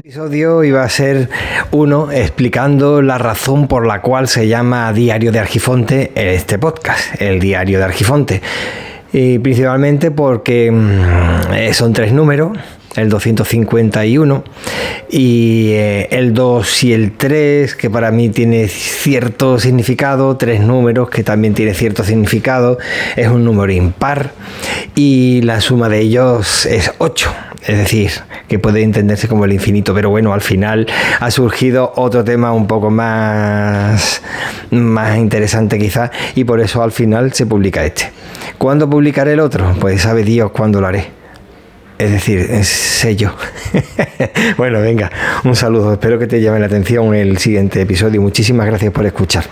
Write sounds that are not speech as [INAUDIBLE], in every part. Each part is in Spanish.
episodio iba a ser uno explicando la razón por la cual se llama Diario de Argifonte este podcast, el Diario de Argifonte. Y principalmente porque mm, son tres números, el 251 y eh, el 2 y el 3 que para mí tiene cierto significado, tres números que también tiene cierto significado, es un número impar y la suma de ellos es 8, es decir, que puede entenderse como el infinito, pero bueno, al final ha surgido otro tema un poco más, más interesante quizás y por eso al final se publica este. ¿Cuándo publicaré el otro? Pues sabe Dios cuándo lo haré. Es decir, sé yo. [LAUGHS] bueno, venga, un saludo. Espero que te llame la atención el siguiente episodio. Muchísimas gracias por escuchar.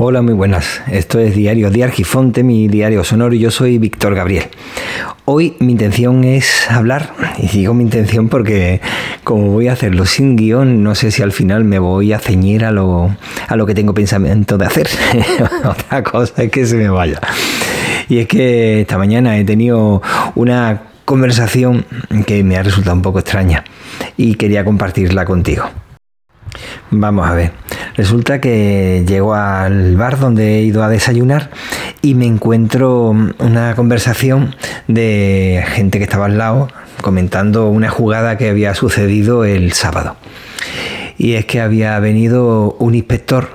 Hola, muy buenas. Esto es Diario de Argifonte, mi diario sonoro, yo soy Víctor Gabriel. Hoy mi intención es hablar, y digo mi intención porque como voy a hacerlo sin guion, no sé si al final me voy a ceñir a lo, a lo que tengo pensamiento de hacer. [LAUGHS] Otra cosa es que se me vaya. Y es que esta mañana he tenido una conversación que me ha resultado un poco extraña y quería compartirla contigo. Vamos a ver. Resulta que llego al bar donde he ido a desayunar y me encuentro una conversación de gente que estaba al lado comentando una jugada que había sucedido el sábado. Y es que había venido un inspector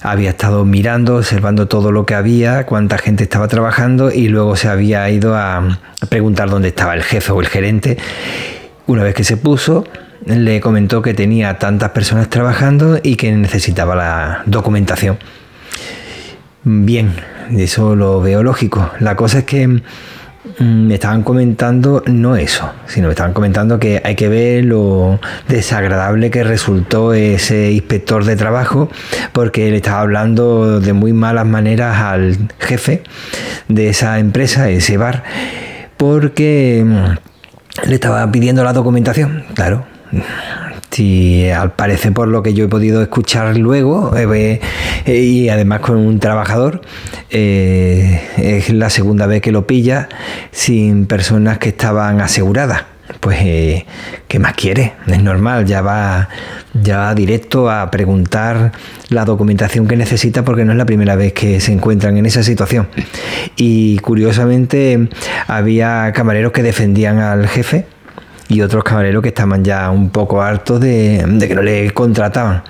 había estado mirando, observando todo lo que había, cuánta gente estaba trabajando y luego se había ido a preguntar dónde estaba el jefe o el gerente. Una vez que se puso, le comentó que tenía tantas personas trabajando y que necesitaba la documentación. Bien, eso lo veo lógico. La cosa es que Mm, me estaban comentando no eso, sino me estaban comentando que hay que ver lo desagradable que resultó ese inspector de trabajo porque le estaba hablando de muy malas maneras al jefe de esa empresa, ese bar, porque mm, le estaba pidiendo la documentación, claro si al parecer por lo que yo he podido escuchar luego eh, eh, y además con un trabajador eh, es la segunda vez que lo pilla sin personas que estaban aseguradas pues ¿qué más quiere? Es normal, ya va, ya va directo a preguntar la documentación que necesita porque no es la primera vez que se encuentran en esa situación. Y curiosamente había camareros que defendían al jefe y otros camareros que estaban ya un poco hartos de, que no le contrataban.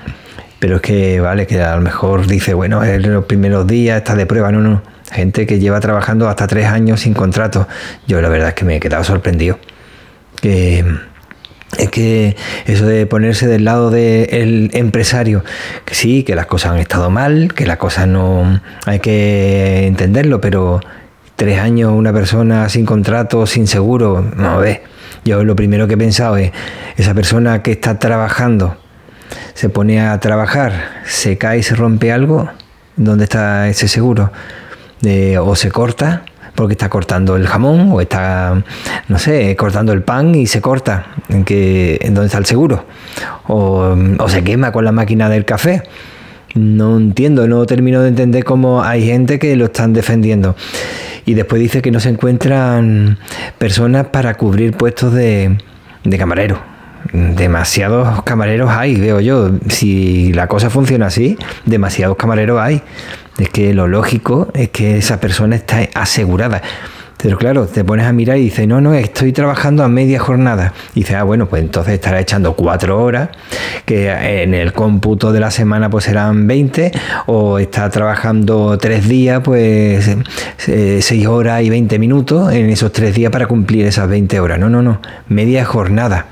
Pero es que, vale, que a lo mejor dice, bueno, en los primeros días está de prueba, no, no. Gente que lleva trabajando hasta tres años sin contrato. Yo la verdad es que me he quedado sorprendido. Que es que eso de ponerse del lado del empresario, que sí, que las cosas han estado mal, que las cosas no hay que entenderlo, pero tres años una persona sin contrato, sin seguro, no ve yo lo primero que he pensado es, esa persona que está trabajando, se pone a trabajar, se cae y se rompe algo, ¿dónde está ese seguro? o se corta porque está cortando el jamón o está, no sé, cortando el pan y se corta, ¿en, que, en dónde está el seguro? O, o se quema con la máquina del café. No entiendo, no termino de entender cómo hay gente que lo están defendiendo. Y después dice que no se encuentran personas para cubrir puestos de, de camarero. Demasiados camareros hay, veo yo. Si la cosa funciona así, demasiados camareros hay. Es que lo lógico es que esa persona está asegurada. Pero claro, te pones a mirar y dices, no, no, estoy trabajando a media jornada. Y dices, ah, bueno, pues entonces estará echando cuatro horas, que en el cómputo de la semana pues serán 20, o está trabajando tres días, pues eh, seis horas y 20 minutos en esos tres días para cumplir esas 20 horas. No, no, no, media jornada.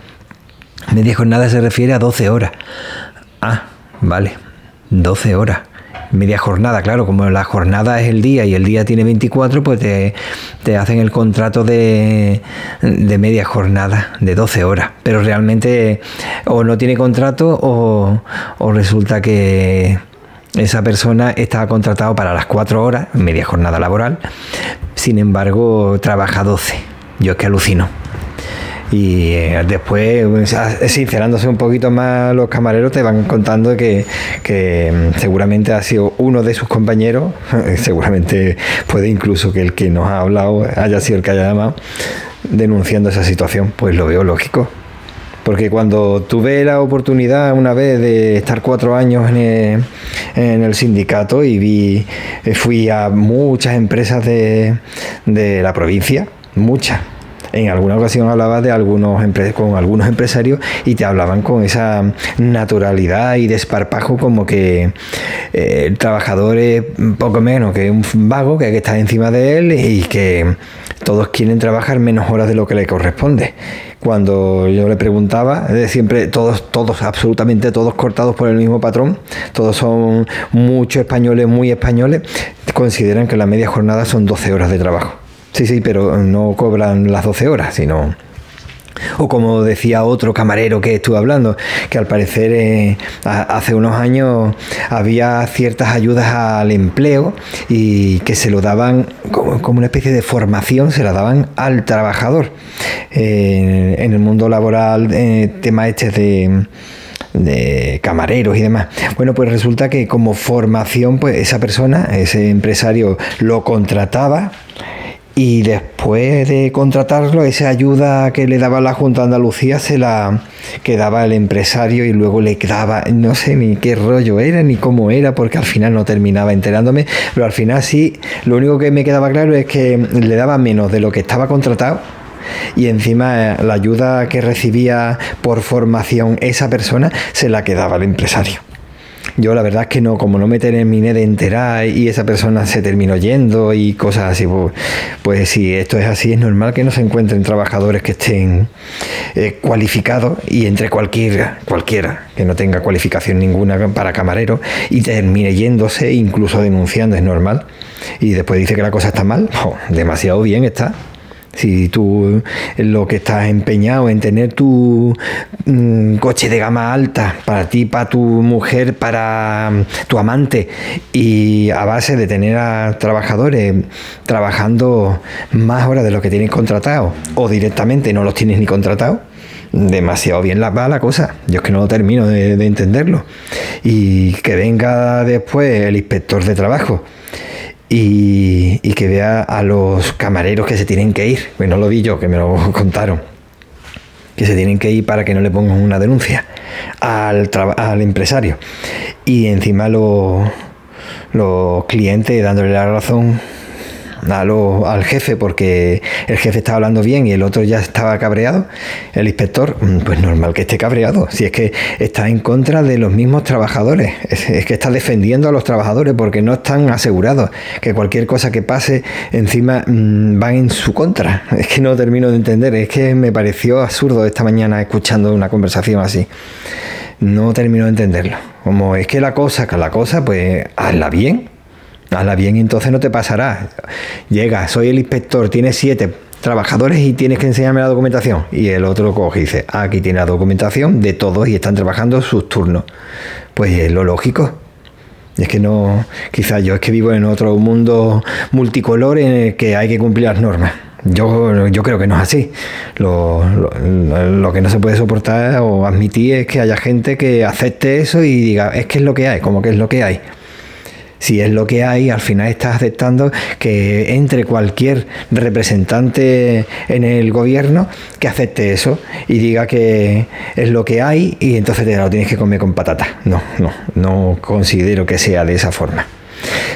Media jornada se refiere a 12 horas. Ah, vale, 12 horas media jornada, claro, como la jornada es el día y el día tiene 24, pues te, hacen el contrato de, de, media jornada, de 12 horas. Pero realmente o no tiene contrato o, resulta que esa persona está contratado para las 4 horas, media jornada laboral, sin embargo trabaja 12. Yo es que alucino. Y eh, después, sincerándose un poquito más, los camareros te van contando que, mm, seguramente ha sido uno de sus compañeros, [LAUGHS] seguramente puede incluso que el que nos ha hablado haya sido el que haya llamado, denunciando esa situación? Pues lo veo lógico. Porque cuando tuve la oportunidad una vez de estar cuatro años en el, sindicato y vi, fui a muchas empresas de, de la provincia, muchas, en alguna ocasión hablabas de algunos con algunos empresarios y te hablaban con esa naturalidad y desparpajo como que eh, el trabajador es poco menos que un vago que hay que estar encima de él y que todos quieren trabajar menos horas de lo que le corresponde. Cuando yo le preguntaba, siempre todos, todos, absolutamente todos cortados por el mismo patrón, todos son muchos españoles, muy españoles, consideran que la media jornada son 12 horas de trabajo. Sí, sí, pero no cobran las 12 horas, sino... O como decía otro camarero que estuve hablando, que al parecer eh, hace unos años había ciertas ayudas al empleo y que se lo daban como, una especie de formación, se la daban al trabajador. En el mundo laboral, eh, tema este de de camareros y demás. Bueno, pues resulta que como formación, pues esa persona, ese empresario lo contrataba y después de contratarlo, esa ayuda que le daba la Junta de Andalucía se la quedaba el empresario y luego le quedaba, no sé ni qué rollo era ni cómo era, porque al final no terminaba enterándome, pero al final sí, lo único que me quedaba claro es que le daba menos de lo que estaba contratado y encima eh, la ayuda que recibía por formación esa persona se la quedaba el empresario. Yo la verdad es que no, como no me terminé de enterar y esa persona se terminó yendo y cosas así, pues, pues si esto es así, es normal que no se encuentren trabajadores que estén eh, cualificados y entre cualquiera, cualquiera que no tenga cualificación ninguna para camarero y termine yéndose, incluso denunciando, es normal. Y después dice que la cosa está mal, [LAUGHS] oh, demasiado bien está. Si tú lo que estás empeñado en tener tu mm, coche de gama alta para ti, para tu mujer, para mm, tu amante, y a base de tener a trabajadores trabajando más horas de lo que tienes contratado, o directamente no los tienes ni contratados, demasiado bien la, va la cosa. Yo es que no termino de entenderlo. Y que venga después el inspector de trabajo y, que vea a los camareros que se tienen que ir. Bueno, lo vi yo, que me lo [LAUGHS] contaron. Que se tienen que ir para que no le pongan una denuncia al, al empresario. Y encima los, los clientes dándole la razón al jefe porque el jefe estaba hablando bien y el otro ya estaba cabreado, el inspector, mm, pues normal que esté cabreado. Si es que está en contra de los mismos trabajadores, es, que está defendiendo a los trabajadores porque no están asegurados que cualquier cosa que pase encima mm, van en su contra. [LAUGHS] Es que no termino de entender, es que me pareció absurdo esta mañana escuchando una conversación así. No termino de entenderlo. Como es que la cosa, que la cosa, pues hazla bien, Hazla bien, entonces no te pasará. Llega, soy el inspector, tienes siete trabajadores y tienes que enseñarme la documentación. Y el otro coge y dice, aquí tiene la documentación de todos y están trabajando sus turnos. Pues es lo lógico. Es que no, quizás yo es que vivo en otro mundo multicolor en el que hay que cumplir las normas. Yo, yo creo que no es así. Lo, lo, que no se puede soportar o admitir es que haya gente que acepte eso y diga, es que es lo que hay, como que es lo que hay si es lo que hay, al final estás aceptando que entre cualquier representante en el gobierno que acepte eso y diga que es lo que hay y entonces te lo tienes que comer con patata. No, no, no considero que sea de esa forma.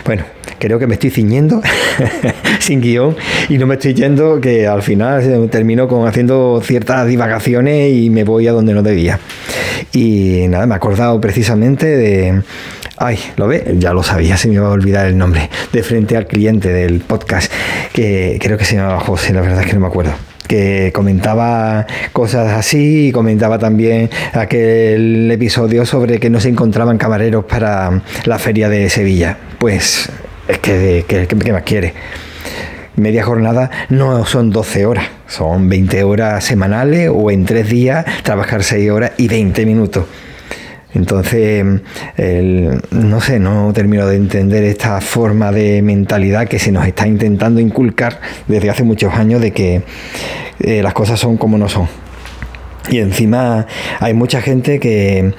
Bueno, creo que me estoy ciñendo [LAUGHS] sin guion y no me estoy yendo que al final termino con haciendo ciertas divagaciones y me voy a donde no debía. Y nada, me he acordado precisamente de Ay, ¿lo ve? Ya lo sabía, se me iba a olvidar el nombre. De frente al cliente del podcast, que creo que se llamaba José, la verdad es que no me acuerdo que comentaba cosas así y comentaba también aquel episodio sobre que no se encontraban camareros para la feria de Sevilla. Pues es que, ¿qué más quiere? Media jornada no son 12 horas, son 20 horas semanales o en tres días trabajar 6 horas y 20 minutos. Entonces, no sé, no termino de entender esta forma de mentalidad que se nos está intentando inculcar desde hace muchos años de que eh, las cosas son como no son. Y encima hay mucha gente que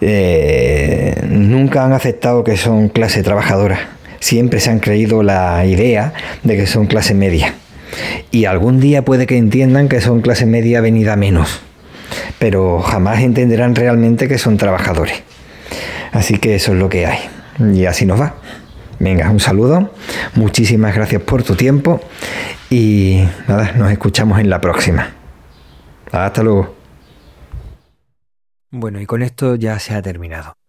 eh, nunca han aceptado que son clase trabajadora. Siempre se han creído la idea de que son clase media. Y algún día puede que entiendan que son clase media venida menos, pero jamás entenderán realmente que son trabajadores. Así que eso es lo que hay. Y así nos va. Venga, un saludo. Muchísimas gracias por tu tiempo. Y nada, nos escuchamos en la próxima. Hasta luego. Bueno, y con esto ya se ha terminado.